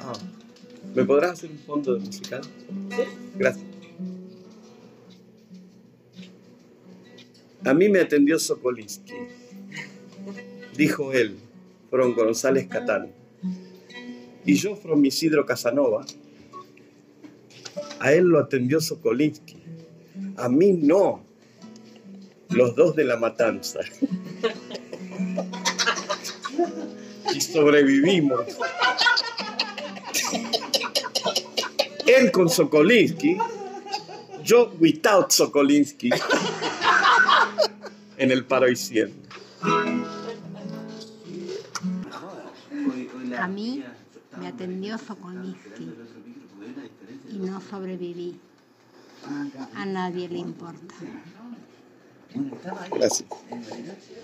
Ah. ¿Me podrás hacer un fondo de musical? Sí. Gracias. A mí me atendió Sokolinsky. Dijo él, from González Catán. Y yo, from Isidro Casanova. A él lo atendió Sokolinsky. A mí no. Los dos de la matanza. Y sobrevivimos. Él con Sokolinsky, yo without Sokolinsky, en el paro y. A mí me atendió Sokolinsky y no sobreviví. A nadie le importa. Gracias.